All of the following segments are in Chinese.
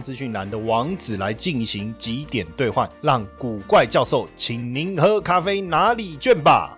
资讯栏的网址来进行几点兑换，让古怪教授请您喝咖啡拿礼券吧。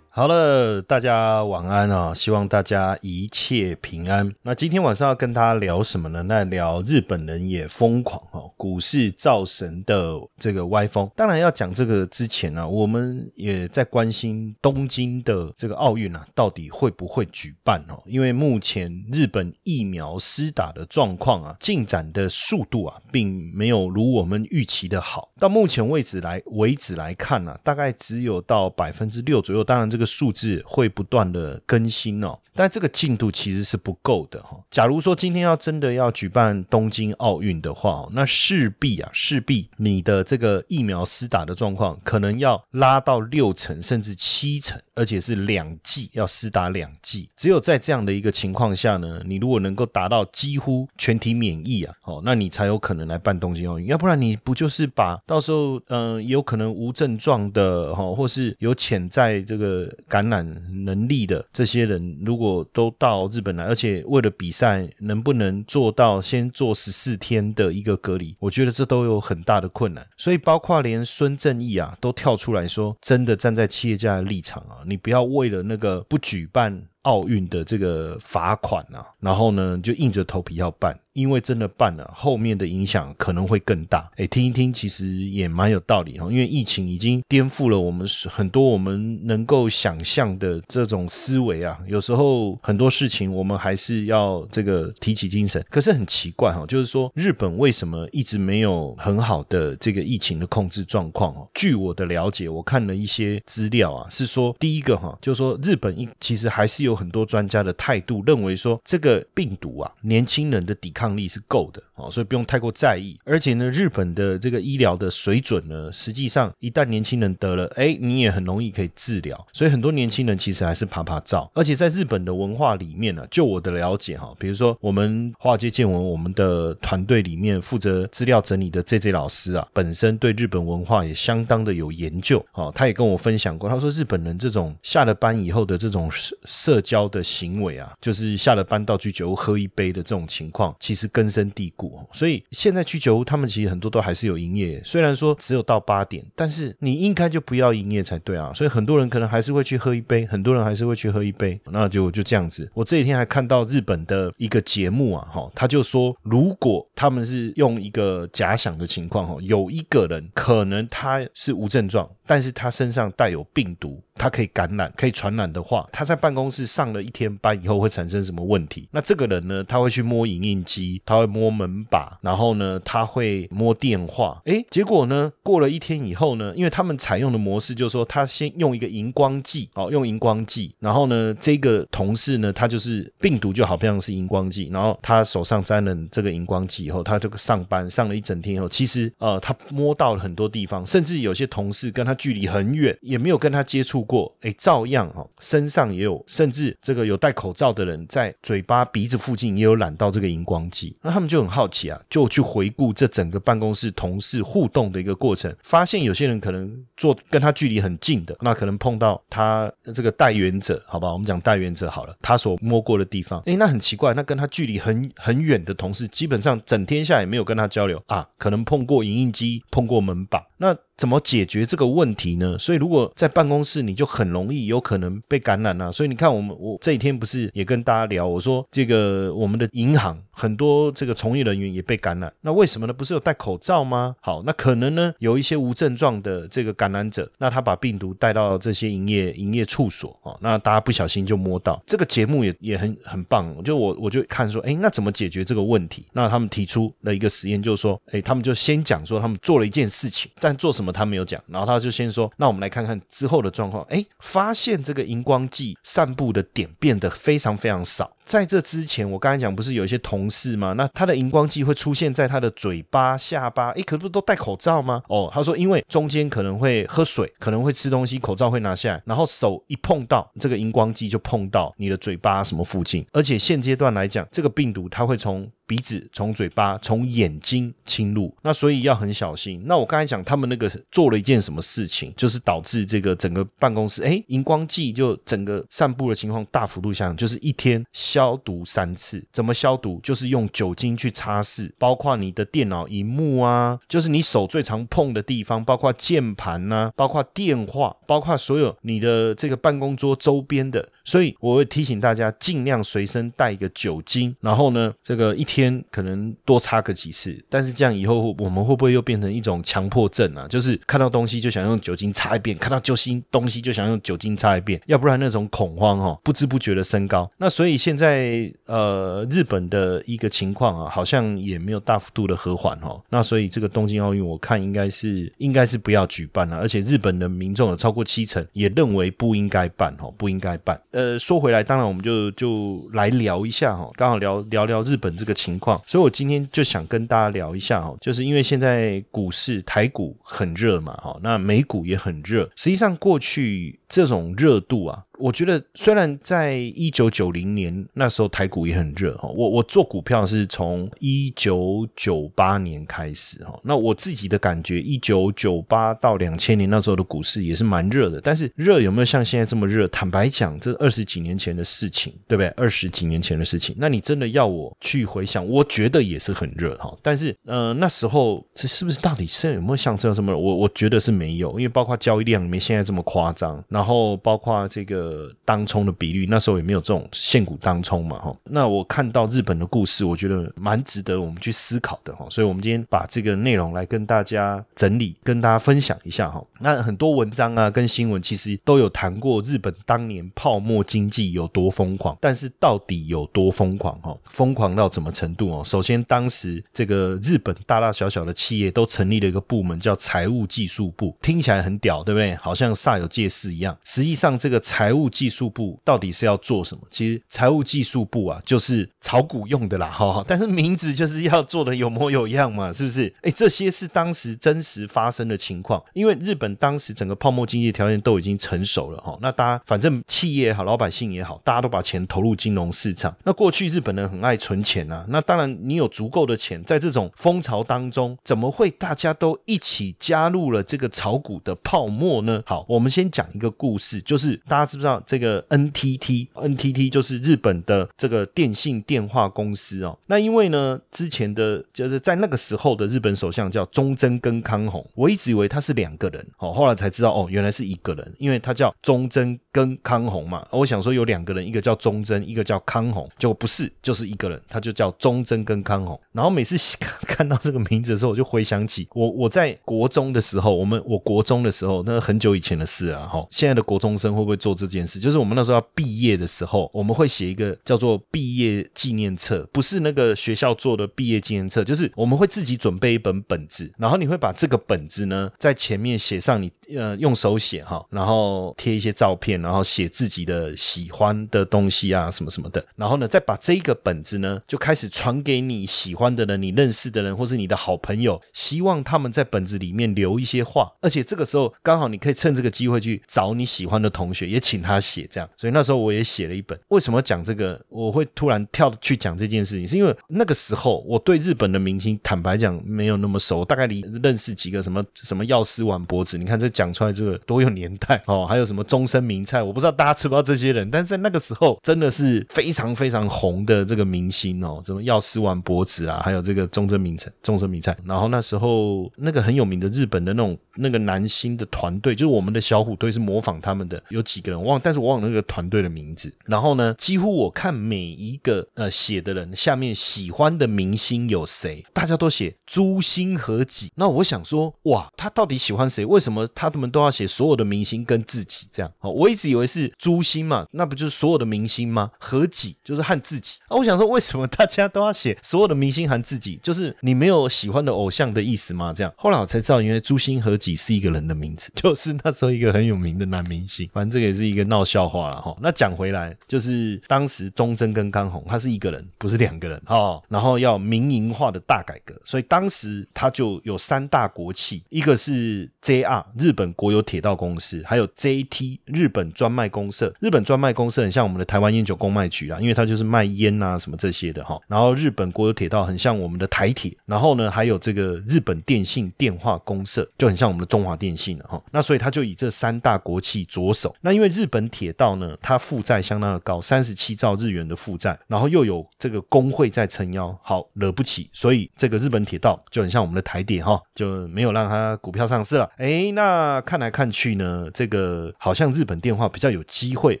好了，大家晚安啊！希望大家一切平安。那今天晚上要跟大家聊什么呢？那聊日本人也疯狂哦，股市造神的这个歪风。当然要讲这个之前呢，我们也在关心东京的这个奥运啊，到底会不会举办哦？因为目前日本疫苗施打的状况啊，进展的速度啊，并没有如我们预期的好。到目前为止来为止来看呢，大概只有到百分之六左右。当然这个。数字会不断的更新哦，但这个进度其实是不够的哈。假如说今天要真的要举办东京奥运的话，那是势必啊，势必你的这个疫苗施打的状况可能要拉到六成甚至七成，而且是两剂要施打两剂。只有在这样的一个情况下呢，你如果能够达到几乎全体免疫啊，哦，那你才有可能来办东京奥运。要不然你不就是把到时候嗯，有可能无症状的哈，或是有潜在这个。感染能力的这些人，如果都到日本来，而且为了比赛，能不能做到先做十四天的一个隔离？我觉得这都有很大的困难。所以，包括连孙正义啊，都跳出来说，真的站在企业家的立场啊，你不要为了那个不举办奥运的这个罚款啊，然后呢，就硬着头皮要办。因为真的办了，后面的影响可能会更大。哎，听一听，其实也蛮有道理哈。因为疫情已经颠覆了我们很多我们能够想象的这种思维啊。有时候很多事情我们还是要这个提起精神。可是很奇怪哈，就是说日本为什么一直没有很好的这个疫情的控制状况哦？据我的了解，我看了一些资料啊，是说第一个哈，就是说日本一其实还是有很多专家的态度认为说这个病毒啊，年轻人的抵抗。抗力是够的哦，所以不用太过在意。而且呢，日本的这个医疗的水准呢，实际上一旦年轻人得了，哎，你也很容易可以治疗。所以很多年轻人其实还是怕怕照。而且在日本的文化里面呢，就我的了解哈，比如说我们华尔街见闻，我们的团队里面负责资料整理的 J J 老师啊，本身对日本文化也相当的有研究哦。他也跟我分享过，他说日本人这种下了班以后的这种社社交的行为啊，就是下了班到居酒屋喝一杯的这种情况。其实根深蒂固，所以现在去酒屋他们其实很多都还是有营业，虽然说只有到八点，但是你应该就不要营业才对啊。所以很多人可能还是会去喝一杯，很多人还是会去喝一杯，那就就这样子。我这几天还看到日本的一个节目啊，哈，他就说，如果他们是用一个假想的情况，哈，有一个人可能他是无症状，但是他身上带有病毒。他可以感染、可以传染的话，他在办公室上了一天班以后会产生什么问题？那这个人呢？他会去摸影印机，他会摸门把，然后呢，他会摸电话。诶，结果呢？过了一天以后呢？因为他们采用的模式就是说，他先用一个荧光剂，哦，用荧光剂，然后呢，这个同事呢，他就是病毒就好像是荧光剂，然后他手上沾了这个荧光剂以后，他就上班上了一整天以后，其实呃，他摸到了很多地方，甚至有些同事跟他距离很远，也没有跟他接触。过哎，照样哦，身上也有，甚至这个有戴口罩的人在嘴巴、鼻子附近也有染到这个荧光剂。那他们就很好奇啊，就去回顾这整个办公室同事互动的一个过程，发现有些人可能坐跟他距离很近的，那可能碰到他这个带源者，好吧，我们讲带源者好了，他所摸过的地方，哎，那很奇怪，那跟他距离很很远的同事，基本上整天下也没有跟他交流啊，可能碰过影印机，碰过门把，那。怎么解决这个问题呢？所以如果在办公室，你就很容易有可能被感染啊。所以你看，我们我这几天不是也跟大家聊，我说这个我们的银行很多这个从业人员也被感染，那为什么呢？不是有戴口罩吗？好，那可能呢有一些无症状的这个感染者，那他把病毒带到这些营业营业处所哦，那大家不小心就摸到。这个节目也也很很棒，就我我就看说，哎，那怎么解决这个问题？那他们提出了一个实验，就是说，哎，他们就先讲说他们做了一件事情，但做什么？他没有讲？然后他就先说，那我们来看看之后的状况。哎，发现这个荧光剂散布的点变得非常非常少。在这之前，我刚才讲不是有一些同事吗？那他的荧光剂会出现在他的嘴巴、下巴，诶，可不都戴口罩吗？哦，他说因为中间可能会喝水，可能会吃东西，口罩会拿下来，然后手一碰到这个荧光剂就碰到你的嘴巴什么附近，而且现阶段来讲，这个病毒它会从。鼻子从嘴巴从眼睛侵入，那所以要很小心。那我刚才讲他们那个做了一件什么事情，就是导致这个整个办公室，哎，荧光剂就整个散布的情况大幅度下降，就是一天消毒三次。怎么消毒？就是用酒精去擦拭，包括你的电脑荧幕啊，就是你手最常碰的地方，包括键盘呐，包括电话，包括所有你的这个办公桌周边的。所以我会提醒大家，尽量随身带一个酒精，然后呢，这个一天。可能多擦个几次，但是这样以后我们会不会又变成一种强迫症啊？就是看到东西就想用酒精擦一遍，看到旧新东西就想用酒精擦一遍，要不然那种恐慌哦，不知不觉的升高。那所以现在呃，日本的一个情况啊，好像也没有大幅度的和缓哦。那所以这个东京奥运，我看应该是应该是不要举办了。而且日本的民众有超过七成也认为不应该办哦，不应该办。呃，说回来，当然我们就就来聊一下哈，刚好聊聊聊日本这个情。况，所以我今天就想跟大家聊一下哦，就是因为现在股市台股很热嘛，哈，那美股也很热。实际上过去这种热度啊。我觉得虽然在一九九零年那时候台股也很热哈，我我做股票是从一九九八年开始哈，那我自己的感觉一九九八到两千年那时候的股市也是蛮热的，但是热有没有像现在这么热？坦白讲，这二十几年前的事情，对不对？二十几年前的事情，那你真的要我去回想，我觉得也是很热哈，但是呃那时候这是不是到底是有没有像这样这么？我我觉得是没有，因为包括交易量没现在这么夸张，然后包括这个。呃，当冲的比率那时候也没有这种现股当冲嘛，哈。那我看到日本的故事，我觉得蛮值得我们去思考的，哈。所以，我们今天把这个内容来跟大家整理，跟大家分享一下，哈。那很多文章啊，跟新闻其实都有谈过日本当年泡沫经济有多疯狂，但是到底有多疯狂，哈？疯狂到什么程度哦？首先，当时这个日本大大小小的企业都成立了一个部门，叫财务技术部，听起来很屌，对不对？好像煞有介事一样。实际上，这个财务务技术部到底是要做什么？其实财务技术部啊，就是炒股用的啦，哈。但是名字就是要做的有模有样嘛，是不是？哎，这些是当时真实发生的情况。因为日本当时整个泡沫经济条件都已经成熟了，哈。那大家反正企业也好，老百姓也好，大家都把钱投入金融市场。那过去日本人很爱存钱啊，那当然你有足够的钱，在这种风潮当中，怎么会大家都一起加入了这个炒股的泡沫呢？好，我们先讲一个故事，就是大家知不。知道这个 NTT，NTT 就是日本的这个电信电话公司哦。那因为呢，之前的就是在那个时候的日本首相叫中贞跟康弘，我一直以为他是两个人，哦，后来才知道哦，原来是一个人，因为他叫中贞跟康弘嘛。我想说有两个人，一个叫中贞，一个叫康弘，结果不是，就是一个人，他就叫中贞跟康弘。然后每次 看到这个名字的时候，我就回想起我我在国中的时候，我们我国中的时候，那很久以前的事啊。哈，现在的国中生会不会做这？件事就是我们那时候要毕业的时候，我们会写一个叫做毕业纪念册，不是那个学校做的毕业纪念册，就是我们会自己准备一本本子，然后你会把这个本子呢在前面写上你呃用手写哈，然后贴一些照片，然后写自己的喜欢的东西啊什么什么的，然后呢再把这个本子呢就开始传给你喜欢的人、你认识的人或是你的好朋友，希望他们在本子里面留一些话，而且这个时候刚好你可以趁这个机会去找你喜欢的同学，也请。他写这样，所以那时候我也写了一本。为什么讲这个？我会突然跳去讲这件事情，是因为那个时候我对日本的明星，坦白讲没有那么熟，大概你认识几个什么什么药师丸博子？你看这讲出来这个多有年代哦，还有什么终身名菜？我不知道大家知不知道这些人，但是在那个时候真的是非常非常红的这个明星哦，什么药师丸博子啊，还有这个终身名菜、终身名菜。然后那时候那个很有名的日本的那种那个男星的团队，就是我们的小虎队是模仿他们的，有几个人我。忘，但是我忘了那个团队的名字。然后呢，几乎我看每一个呃写的人下面喜欢的明星有谁，大家都写朱星和己。那我想说，哇，他到底喜欢谁？为什么他们都要写所有的明星跟自己这样？哦，我一直以为是朱星嘛，那不就是所有的明星吗？和己就是和自己啊。我想说，为什么大家都要写所有的明星和自己？就是你没有喜欢的偶像的意思吗？这样，后来我才知道，原来朱星和己是一个人的名字，就是那时候一个很有名的男明星。反正这个也是一个闹笑话了哈。那讲回来，就是当时忠贞跟刚红他是一个人，不是两个人哈。然后要民营化的大改革，所以当时他就有三大国企，一个是 JR 日本国有铁道公司，还有 JT 日本专卖公社。日本专卖公社很像我们的台湾烟酒公卖局啊，因为它就是卖烟啊什么这些的哈。然后日本国有铁道很像我们的台铁，然后呢还有这个日本电信电话公社就很像我们的中华电信了哈。那所以他就以这三大国企着手。那因为日本铁道呢，它负债相当的高，三十七兆日元的负债，然后又有这个工会在撑腰，好惹不起，所以这个日本铁道就很像我们的台铁哈，就没有让它股票上市了。哎，那看来看去呢，这个好像日本电话比较有机会。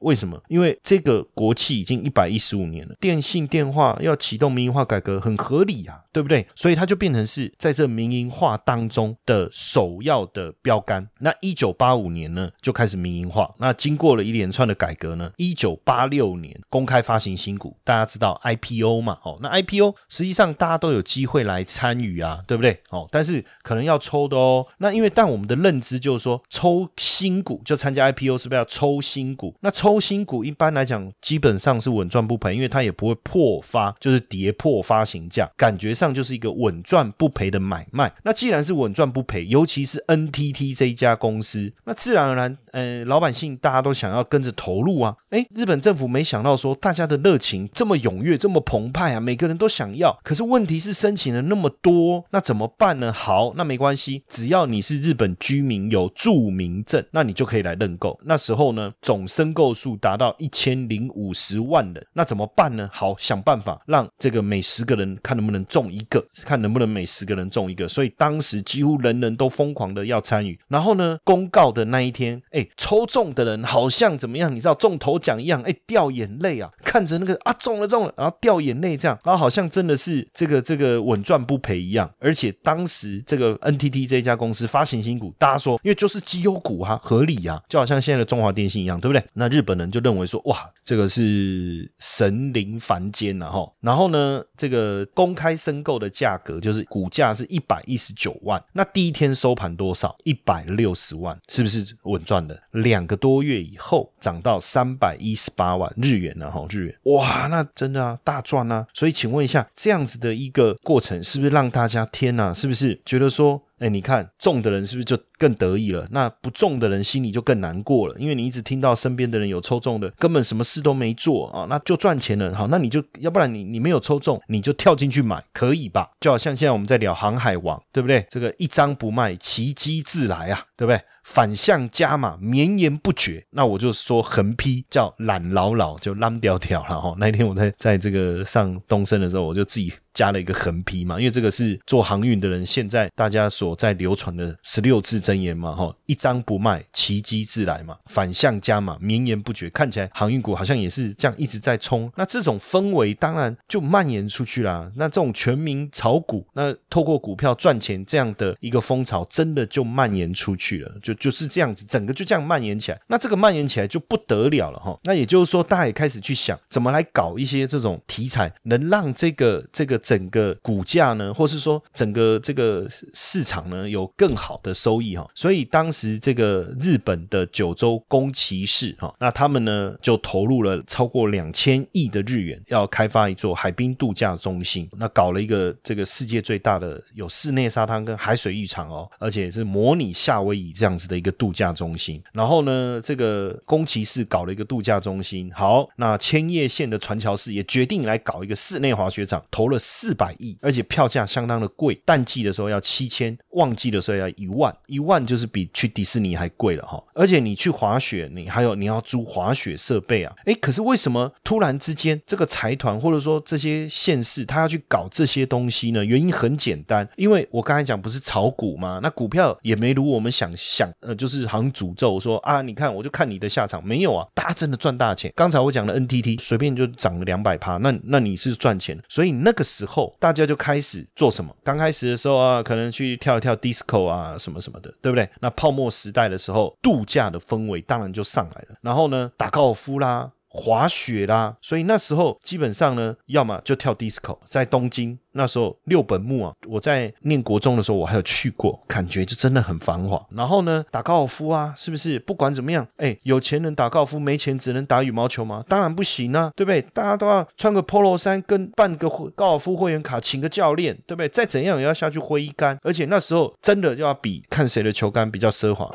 为什么？因为这个国企已经一百一十五年了，电信电话要启动民营化改革很合理啊。对不对？所以它就变成是在这民营化当中的首要的标杆。那一九八五年呢，就开始民营化。那经过了一连串的改革呢，一九八六年公开发行新股，大家知道 IPO 嘛？哦，那 IPO 实际上大家都有机会来参与啊，对不对？哦，但是可能要抽的哦。那因为但我们的认知就是说，抽新股就参加 IPO 是不是要抽新股？那抽新股一般来讲基本上是稳赚不赔，因为它也不会破发，就是跌破发行价，感觉上。就是一个稳赚不赔的买卖。那既然是稳赚不赔，尤其是 NTT 这一家公司，那自然而然，呃，老百姓大家都想要跟着投入啊。哎，日本政府没想到说大家的热情这么踊跃，这么澎湃啊，每个人都想要。可是问题是申请了那么多，那怎么办呢？好，那没关系，只要你是日本居民有住民证，那你就可以来认购。那时候呢，总申购数达到一千零五十万人，那怎么办呢？好，想办法让这个每十个人看能不能中。一个看能不能每十个人中一个，所以当时几乎人人都疯狂的要参与。然后呢，公告的那一天，哎，抽中的人好像怎么样？你知道中头奖一样，哎，掉眼泪啊！看着那个啊，中了中了，然后掉眼泪这样，然后好像真的是这个这个稳赚不赔一样。而且当时这个 NTT 这家公司发行新股，大家说因为就是绩优股哈，合理啊，就好像现在的中华电信一样，对不对？那日本人就认为说，哇，这个是神灵凡间呐哈。然后呢，这个公开申。购的价格就是股价是一百一十九万，那第一天收盘多多少？一百六十万，是不是稳赚的？两个多月以后涨到三百一十八万日元呢？哈，日元，哇，那真的啊，大赚啊！所以请问一下，这样子的一个过程，是不是让大家天哪？是不是觉得说？哎，你看中的人是不是就更得意了？那不中的人心里就更难过了，因为你一直听到身边的人有抽中的，根本什么事都没做啊，那就赚钱了。好，那你就要不然你你没有抽中，你就跳进去买，可以吧？就好像现在我们在聊航海王，对不对？这个一张不卖，奇迹自来啊，对不对？反向加码，绵延不绝。那我就说横批叫懒老老，就烂掉掉了哈。那一天我在在这个上东升的时候，我就自己加了一个横批嘛，因为这个是做航运的人现在大家所在流传的十六字真言嘛哈。一张不卖，奇迹自来嘛。反向加码，绵延不绝。看起来航运股好像也是这样一直在冲。那这种氛围当然就蔓延出去啦。那这种全民炒股，那透过股票赚钱这样的一个风潮，真的就蔓延出去了。就就是这样子，整个就这样蔓延起来。那这个蔓延起来就不得了了哈。那也就是说，大家也开始去想，怎么来搞一些这种题材，能让这个这个整个股价呢，或是说整个这个市场呢，有更好的收益哈。所以当时这个日本的九州宫崎市哈，那他们呢就投入了超过两千亿的日元，要开发一座海滨度假中心。那搞了一个这个世界最大的有室内沙滩跟海水浴场哦，而且是模拟夏威夷这样子。的一个度假中心，然后呢，这个宫崎市搞了一个度假中心。好，那千叶县的船桥市也决定来搞一个室内滑雪场，投了四百亿，而且票价相当的贵，淡季的时候要七千，旺季的时候要一万，一万就是比去迪士尼还贵了哈。而且你去滑雪，你还有你要租滑雪设备啊。诶，可是为什么突然之间这个财团或者说这些县市他要去搞这些东西呢？原因很简单，因为我刚才讲不是炒股吗？那股票也没如我们想想。呃，就是好像诅咒说啊，你看我就看你的下场没有啊，大家真的赚大钱。刚才我讲的 NTT 随便就涨了两百趴，那那你是赚钱，所以那个时候后大家就开始做什么？刚开始的时候啊，可能去跳一跳 disco 啊，什么什么的，对不对？那泡沫时代的时候，度假的氛围当然就上来了。然后呢，打高尔夫啦。滑雪啦，所以那时候基本上呢，要么就跳 disco，在东京那时候六本木啊，我在念国中的时候，我还有去过，感觉就真的很繁华。然后呢，打高尔夫啊，是不是？不管怎么样，哎，有钱人打高尔夫，没钱只能打羽毛球吗？当然不行啊，对不对？大家都要穿个 polo 衫，跟办个高尔夫会员卡，请个教练，对不对？再怎样也要下去挥一杆，而且那时候真的就要比看谁的球杆比较奢华。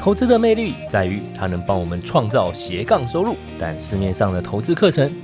投资的魅力在于它能帮我们创造斜杠收入，但市面上的投资课程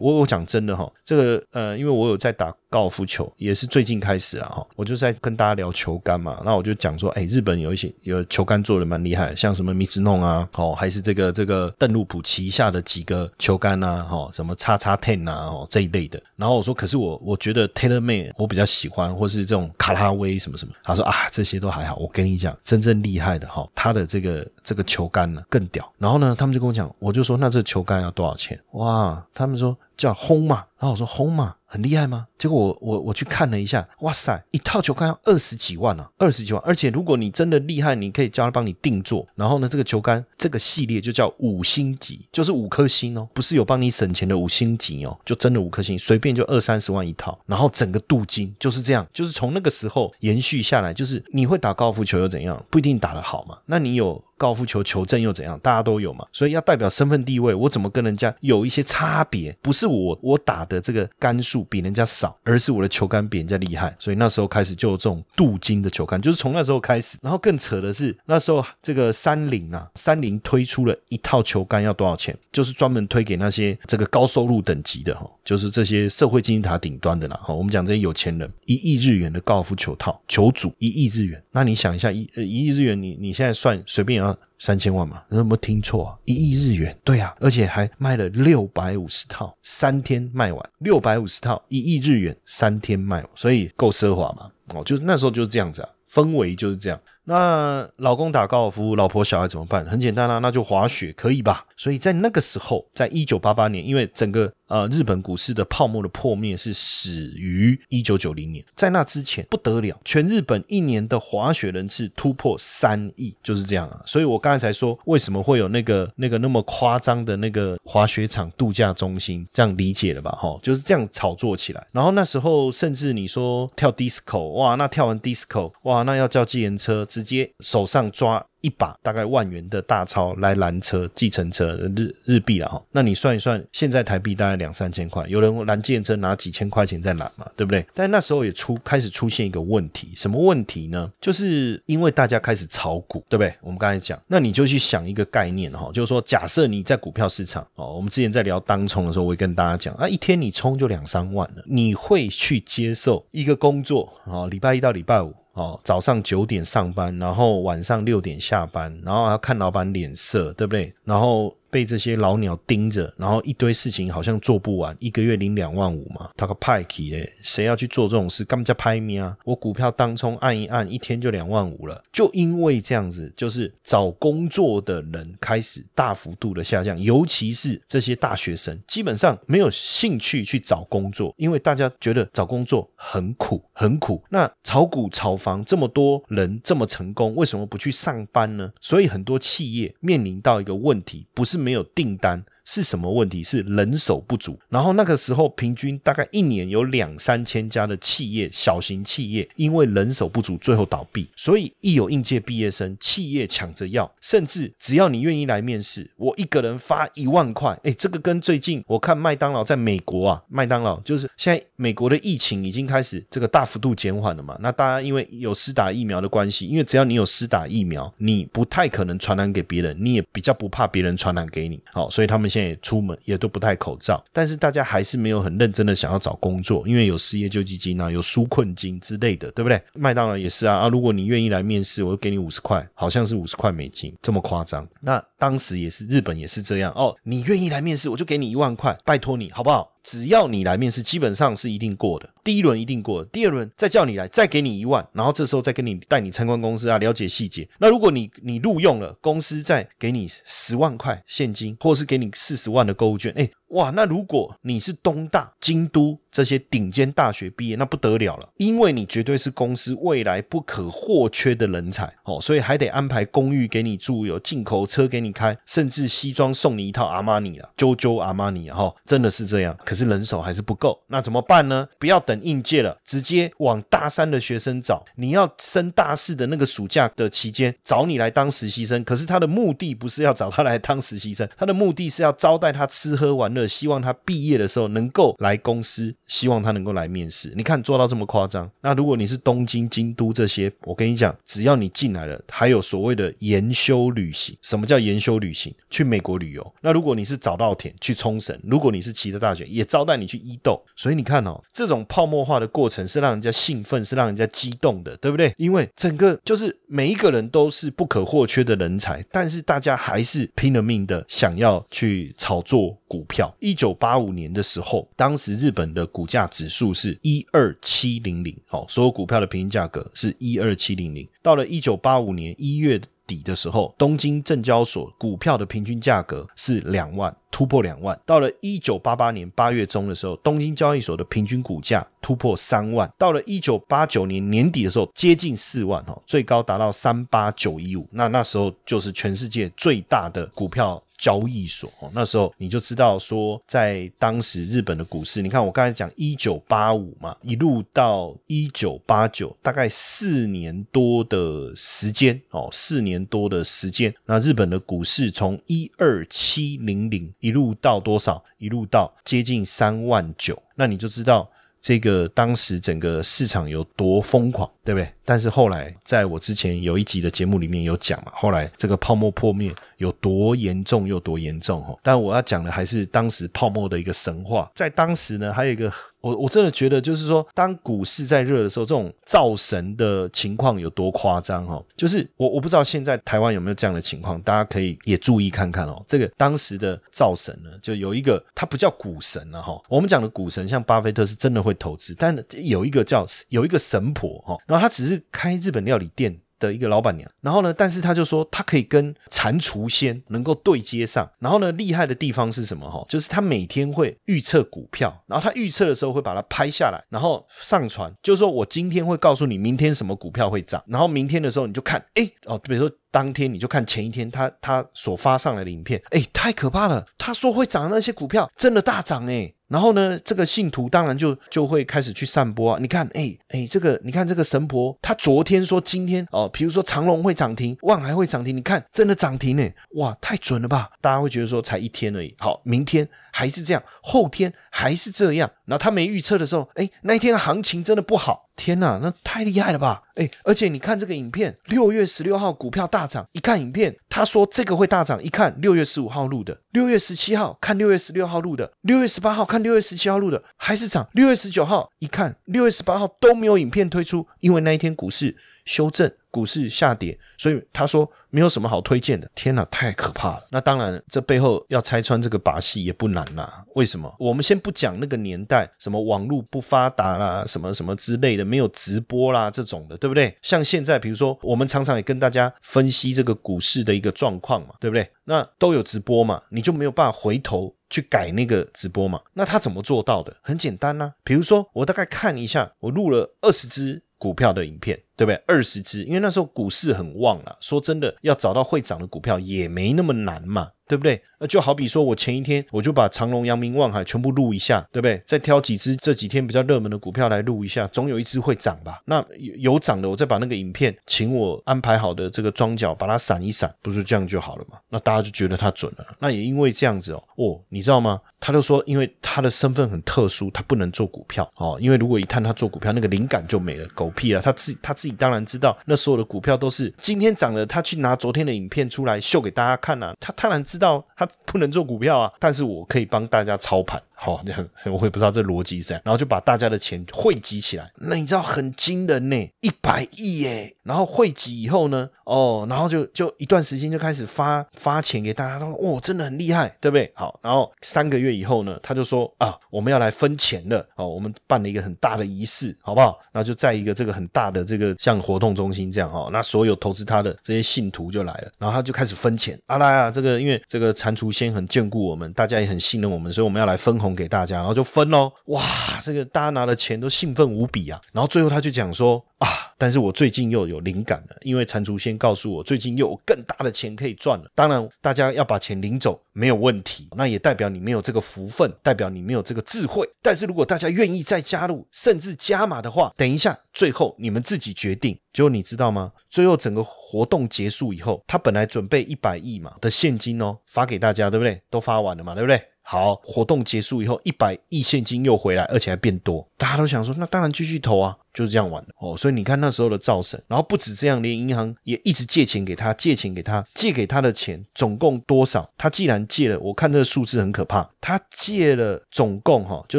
我我讲真的哈，这个呃，因为我有在打。高尔夫球也是最近开始啊，哈，我就在跟大家聊球杆嘛，那我就讲说，哎，日本有一些有球杆做的蛮厉害，像什么米兹弄啊，哦，还是这个这个邓禄普旗下的几个球杆啊，哈，什么叉叉 ten 啊，哦这一类的。然后我说，可是我我觉得 Taylor Made 我比较喜欢，或是这种卡拉威什么什么。他说啊，这些都还好。我跟你讲，真正厉害的哈，他的这个这个球杆呢更屌。然后呢，他们就跟我讲，我就说那这球杆要多少钱？哇，他们说叫轰嘛。然后我说轰嘛。很厉害吗？结果我我我去看了一下，哇塞，一套球杆要二十几万啊，二十几万！而且如果你真的厉害，你可以叫他帮你定做。然后呢，这个球杆这个系列就叫五星级，就是五颗星哦，不是有帮你省钱的五星级哦，就真的五颗星，随便就二三十万一套。然后整个镀金就是这样，就是从那个时候延续下来，就是你会打高尔夫球又怎样？不一定打得好嘛。那你有高尔夫球球证又怎样？大家都有嘛。所以要代表身份地位，我怎么跟人家有一些差别？不是我我打的这个杆数比人家少。而是我的球杆比人家厉害，所以那时候开始就有这种镀金的球杆，就是从那时候开始。然后更扯的是，那时候这个三菱啊，三菱推出了一套球杆要多少钱？就是专门推给那些这个高收入等级的哈，就是这些社会金字塔顶端的啦哈。我们讲这些有钱人，一亿日元的高尔夫球套球组一亿日元，那你想一下一呃一亿日元，你你现在算随便啊。三千万嘛？你有没有听错啊？一亿日元，对啊，而且还卖了六百五十套，三天卖完，六百五十套，一亿日元，三天卖完，所以够奢华嘛？哦，就是那时候就是这样子啊，氛围就是这样。那老公打高尔夫，老婆小孩怎么办？很简单啊，那就滑雪，可以吧？所以在那个时候，在一九八八年，因为整个呃日本股市的泡沫的破灭是始于一九九零年，在那之前不得了，全日本一年的滑雪人次突破三亿，就是这样啊。所以我刚才才说，为什么会有那个那个那么夸张的那个滑雪场度假中心，这样理解了吧？哈，就是这样炒作起来。然后那时候甚至你说跳 disco，哇，那跳完 disco，哇，那要叫计程车。直接手上抓。一把大概万元的大钞来拦车、计程车日日币了哈，那你算一算，现在台币大概两三千块，有人拦计程车拿几千块钱在拦嘛，对不对？但那时候也出开始出现一个问题，什么问题呢？就是因为大家开始炒股，对不对？我们刚才讲，那你就去想一个概念哈，就是说，假设你在股票市场哦，我们之前在聊当冲的时候，我会跟大家讲啊，一天你冲就两三万了，你会去接受一个工作啊，礼拜一到礼拜五。哦，早上九点上班，然后晚上六点下班，然后要看老板脸色，对不对？然后。被这些老鸟盯着，然后一堆事情好像做不完，一个月领两万五嘛，他个派气嘞，谁要去做这种事？干嘛叫拍咪啊？我股票当冲按一按，一天就两万五了。就因为这样子，就是找工作的人开始大幅度的下降，尤其是这些大学生，基本上没有兴趣去找工作，因为大家觉得找工作很苦，很苦。那炒股炒房这么多人这么成功，为什么不去上班呢？所以很多企业面临到一个问题，不是。没有订单。是什么问题？是人手不足。然后那个时候平均大概一年有两三千家的企业，小型企业因为人手不足最后倒闭。所以一有应届毕业生，企业抢着要，甚至只要你愿意来面试，我一个人发一万块。哎，这个跟最近我看麦当劳在美国啊，麦当劳就是现在美国的疫情已经开始这个大幅度减缓了嘛。那大家因为有施打疫苗的关系，因为只要你有施打疫苗，你不太可能传染给别人，你也比较不怕别人传染给你。好，所以他们现在出门也都不戴口罩。但是大家还是没有很认真的想要找工作，因为有失业救济金啊，有纾困金之类的，对不对？麦当劳也是啊啊，如果你愿意来面试，我就给你五十块，好像是五十块美金，这么夸张。那当时也是日本也是这样哦，你愿意来面试，我就给你一万块，拜托你好不好？只要你来面试，基本上是一定过的。第一轮一定过，第二轮再叫你来，再给你一万，然后这时候再跟你带你参观公司啊，了解细节。那如果你你录用了，公司再给你十万块现金，或是给你四十万的购物券，哎。哇，那如果你是东大、京都这些顶尖大学毕业，那不得了了，因为你绝对是公司未来不可或缺的人才哦，所以还得安排公寓给你住，有进口车给你开，甚至西装送你一套阿玛尼啊，啾啾阿玛尼哈，真的是这样。可是人手还是不够，那怎么办呢？不要等应届了，直接往大三的学生找。你要升大四的那个暑假的期间找你来当实习生，可是他的目的不是要找他来当实习生，他的目的是要招待他吃喝玩乐。希望他毕业的时候能够来公司，希望他能够来面试。你看做到这么夸张，那如果你是东京、京都这些，我跟你讲，只要你进来了，还有所谓的研修旅行。什么叫研修旅行？去美国旅游。那如果你是早稻田去冲绳，如果你是奇德大学，也招待你去伊豆。所以你看哦，这种泡沫化的过程是让人家兴奋，是让人家激动的，对不对？因为整个就是每一个人都是不可或缺的人才，但是大家还是拼了命的想要去炒作股票。一九八五年的时候，当时日本的股股价指数是一二七零零，哦，所有股票的平均价格是一二七零零。到了一九八五年一月底的时候，东京证交所股票的平均价格是两万，突破两万。到了一九八八年八月中的时候，东京交易所的平均股价突破三万。到了一九八九年年底的时候，接近四万，哈，最高达到三八九一五。那那时候就是全世界最大的股票。交易所哦，那时候你就知道说，在当时日本的股市，你看我刚才讲一九八五嘛，一路到一九八九，大概四年多的时间哦，四年多的时间，那日本的股市从一二七零零一路到多少？一路到接近三万九，那你就知道。这个当时整个市场有多疯狂，对不对？但是后来在我之前有一集的节目里面有讲嘛，后来这个泡沫破灭有多严重又多严重哈。但我要讲的还是当时泡沫的一个神话。在当时呢，还有一个我我真的觉得就是说，当股市在热的时候，这种造神的情况有多夸张哈。就是我我不知道现在台湾有没有这样的情况，大家可以也注意看看哦。这个当时的造神呢，就有一个他不叫股神了哈。我们讲的股神，像巴菲特是真的会。投资，但有一个叫有一个神婆哈，然后她只是开日本料理店的一个老板娘，然后呢，但是他就说他可以跟蟾蜍仙能够对接上，然后呢，厉害的地方是什么？哈？就是他每天会预测股票，然后他预测的时候会把它拍下来，然后上传，就是说我今天会告诉你明天什么股票会涨，然后明天的时候你就看，哎哦，比如说当天你就看前一天他他所发上来的影片，哎，太可怕了，他说会涨的那些股票真的大涨哎。然后呢，这个信徒当然就就会开始去散播啊。你看，哎哎，这个你看这个神婆，她昨天说今天哦，比如说长隆会涨停，万海会涨停，你看真的涨停呢，哇，太准了吧？大家会觉得说才一天而已，好，明天还是这样，后天还是这样。然后他没预测的时候，哎，那一天行情真的不好。天呐，那太厉害了吧！哎，而且你看这个影片，六月十六号股票大涨，一看影片，他说这个会大涨，一看六月十五号录的，六月十七号看六月十六号录的，六月十八号看六月十七号录的，还是涨。六月十九号一看，六月十八号都没有影片推出，因为那一天股市修正。股市下跌，所以他说没有什么好推荐的。天哪，太可怕了！那当然，这背后要拆穿这个把戏也不难啦。为什么？我们先不讲那个年代，什么网络不发达啦，什么什么之类的，没有直播啦这种的，对不对？像现在，比如说我们常常也跟大家分析这个股市的一个状况嘛，对不对？那都有直播嘛，你就没有办法回头去改那个直播嘛？那他怎么做到的？很简单呐，比如说我大概看一下，我录了二十支股票的影片。对不对？二十只，因为那时候股市很旺了。说真的，要找到会涨的股票也没那么难嘛。对不对？那就好比说，我前一天我就把长隆、阳明、望海全部录一下，对不对？再挑几只这几天比较热门的股票来录一下，总有一只会涨吧？那有涨的，我再把那个影片，请我安排好的这个庄脚把它闪一闪，不是这样就好了嘛？那大家就觉得它准了。那也因为这样子哦，哦，你知道吗？他就说，因为他的身份很特殊，他不能做股票哦。因为如果一看他做股票，那个灵感就没了，狗屁了。他自他自己当然知道，那所有的股票都是今天涨了，他去拿昨天的影片出来秀给大家看啊。他当然知道他不能做股票啊，但是我可以帮大家操盘。好，我也不知道这逻辑是怎样，然后就把大家的钱汇集起来。那你知道很惊人呢，一百亿耶！然后汇集以后呢，哦，然后就就一段时间就开始发发钱给大家，说哇，真的很厉害，对不对？好，然后三个月以后呢，他就说啊，我们要来分钱了。哦，我们办了一个很大的仪式，好不好？然后就在一个这个很大的这个像活动中心这样哦，那所有投资他的这些信徒就来了，然后他就开始分钱。阿拉呀，这个因为这个蟾蜍仙很眷顾我们，大家也很信任我们，所以我们要来分红。给大家，然后就分喽。哇，这个大家拿了钱都兴奋无比啊。然后最后他就讲说啊，但是我最近又有灵感了，因为蟾蜍先告诉我，最近又有更大的钱可以赚了。当然，大家要把钱领走没有问题，那也代表你没有这个福分，代表你没有这个智慧。但是如果大家愿意再加入，甚至加码的话，等一下最后你们自己决定。结果你知道吗？最后整个活动结束以后，他本来准备一百亿嘛的现金哦，发给大家，对不对？都发完了嘛，对不对？好，活动结束以后，一百亿现金又回来，而且还变多，大家都想说，那当然继续投啊。就是这样玩的哦，所以你看那时候的造神，然后不止这样，连银行也一直借钱给他，借钱给他，借给他的钱总共多少？他既然借了，我看这个数字很可怕，他借了总共哈，就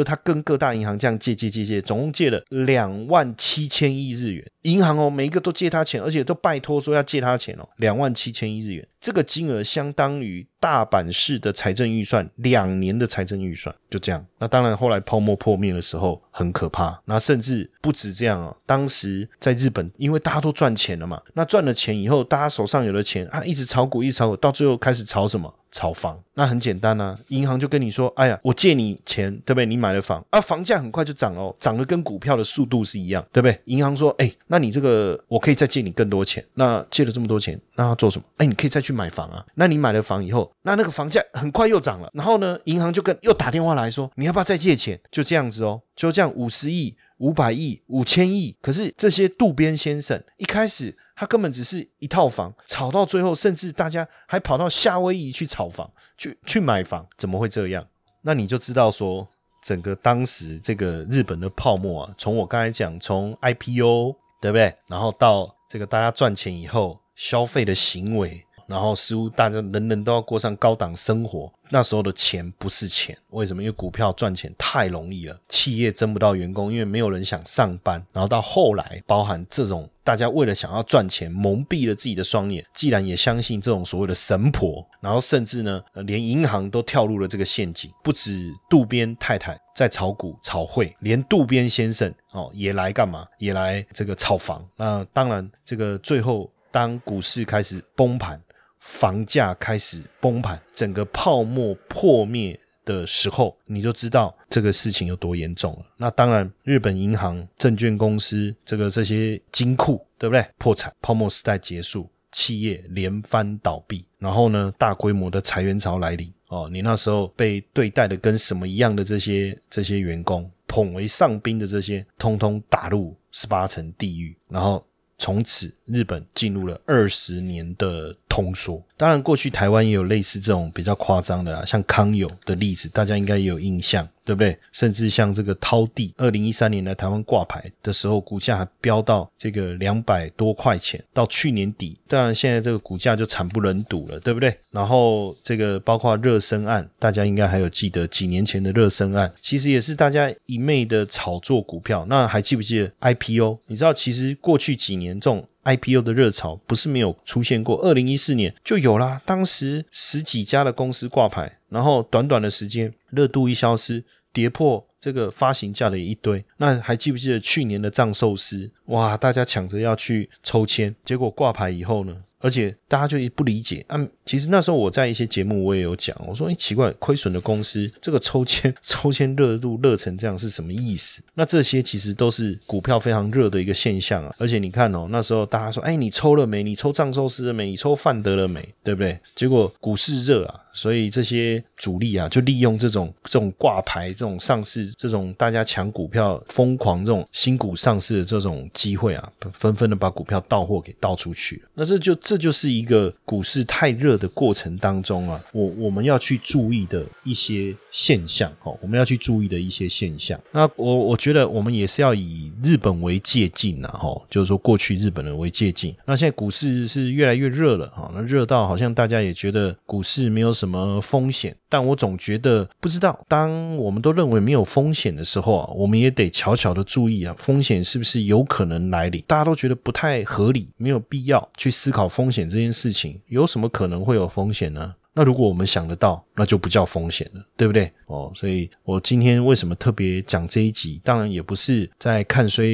是他跟各大银行这样借借借借，总共借了两万七千亿日元。银行哦，每一个都借他钱，而且都拜托说要借他钱哦，两万七千亿日元，这个金额相当于大阪市的财政预算两年的财政预算，就这样。那当然后来泡沫破灭的时候很可怕，那甚至不止这。样啊，当时在日本，因为大家都赚钱了嘛，那赚了钱以后，大家手上有了钱啊，一直炒股，一直炒股，到最后开始炒什么？炒房。那很简单啊，银行就跟你说，哎呀，我借你钱，对不对？你买了房啊，房价很快就涨哦，涨得跟股票的速度是一样，对不对？银行说，哎，那你这个我可以再借你更多钱，那借了这么多钱，那要做什么？哎，你可以再去买房啊。那你买了房以后，那那个房价很快又涨了，然后呢，银行就跟又打电话来说，你要不要再借钱？就这样子哦，就这样五十亿。五百亿、五千亿，可是这些渡边先生一开始他根本只是一套房，炒到最后，甚至大家还跑到夏威夷去炒房、去去买房，怎么会这样？那你就知道说，整个当时这个日本的泡沫啊，从我刚才讲，从 IPO 对不对？然后到这个大家赚钱以后消费的行为。然后似乎大家人人都要过上高档生活，那时候的钱不是钱，为什么？因为股票赚钱太容易了，企业争不到员工，因为没有人想上班。然后到后来，包含这种大家为了想要赚钱，蒙蔽了自己的双眼，既然也相信这种所谓的神婆，然后甚至呢，连银行都跳入了这个陷阱。不止渡边太太在炒股炒汇，连渡边先生哦也来干嘛？也来这个炒房。那当然，这个最后当股市开始崩盘。房价开始崩盘，整个泡沫破灭的时候，你就知道这个事情有多严重了。那当然，日本银行、证券公司，这个这些金库，对不对？破产，泡沫时代结束，企业连番倒闭，然后呢，大规模的裁员潮来临。哦，你那时候被对待的跟什么一样的这些这些员工，捧为上宾的这些，通通打入十八层地狱，然后。从此，日本进入了二十年的通缩。当然，过去台湾也有类似这种比较夸张的啊，像康友的例子，大家应该也有印象。对不对？甚至像这个涛地，二零一三年来台湾挂牌的时候，股价还飙到这个两百多块钱。到去年底，当然现在这个股价就惨不忍睹了，对不对？然后这个包括热身案，大家应该还有记得几年前的热身案，其实也是大家一昧的炒作股票。那还记不记得 IPO？你知道，其实过去几年这种 IPO 的热潮不是没有出现过，二零一四年就有啦。当时十几家的公司挂牌。然后短短的时间，热度一消失，跌破这个发行价的一堆。那还记不记得去年的藏寿司？哇，大家抢着要去抽签，结果挂牌以后呢？而且大家就不理解。啊，其实那时候我在一些节目我也有讲，我说，哎，奇怪，亏损的公司这个抽签 抽签热度热成这样是什么意思？那这些其实都是股票非常热的一个现象啊。而且你看哦，那时候大家说，哎，你抽了没？你抽藏寿司了没？你抽范德了没？对不对？结果股市热啊。所以这些主力啊，就利用这种这种挂牌、这种上市、这种大家抢股票、疯狂这种新股上市的这种机会啊，纷纷的把股票倒货给倒出去。那这就这就是一个股市太热的过程当中啊，我我们要去注意的一些现象哦，我们要去注意的一些现象。那我我觉得我们也是要以日本为借鉴呐，哈，就是说过去日本人为借鉴。那现在股市是越来越热了哈，那热到好像大家也觉得股市没有什什么风险？但我总觉得不知道。当我们都认为没有风险的时候啊，我们也得悄悄的注意啊，风险是不是有可能来临？大家都觉得不太合理，没有必要去思考风险这件事情。有什么可能会有风险呢？那如果我们想得到，那就不叫风险了，对不对？哦，所以我今天为什么特别讲这一集？当然也不是在看衰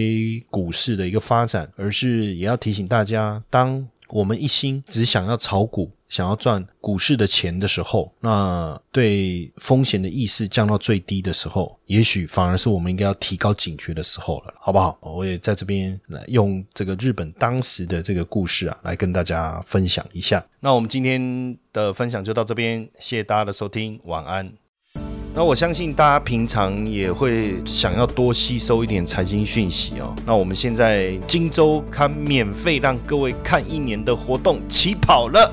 股市的一个发展，而是也要提醒大家，当我们一心只想要炒股。想要赚股市的钱的时候，那对风险的意识降到最低的时候，也许反而是我们应该要提高警觉的时候了，好不好？我也在这边来用这个日本当时的这个故事啊，来跟大家分享一下。那我们今天的分享就到这边，谢谢大家的收听，晚安。那我相信大家平常也会想要多吸收一点财经讯息哦。那我们现在金周刊免费让各位看一年的活动起跑了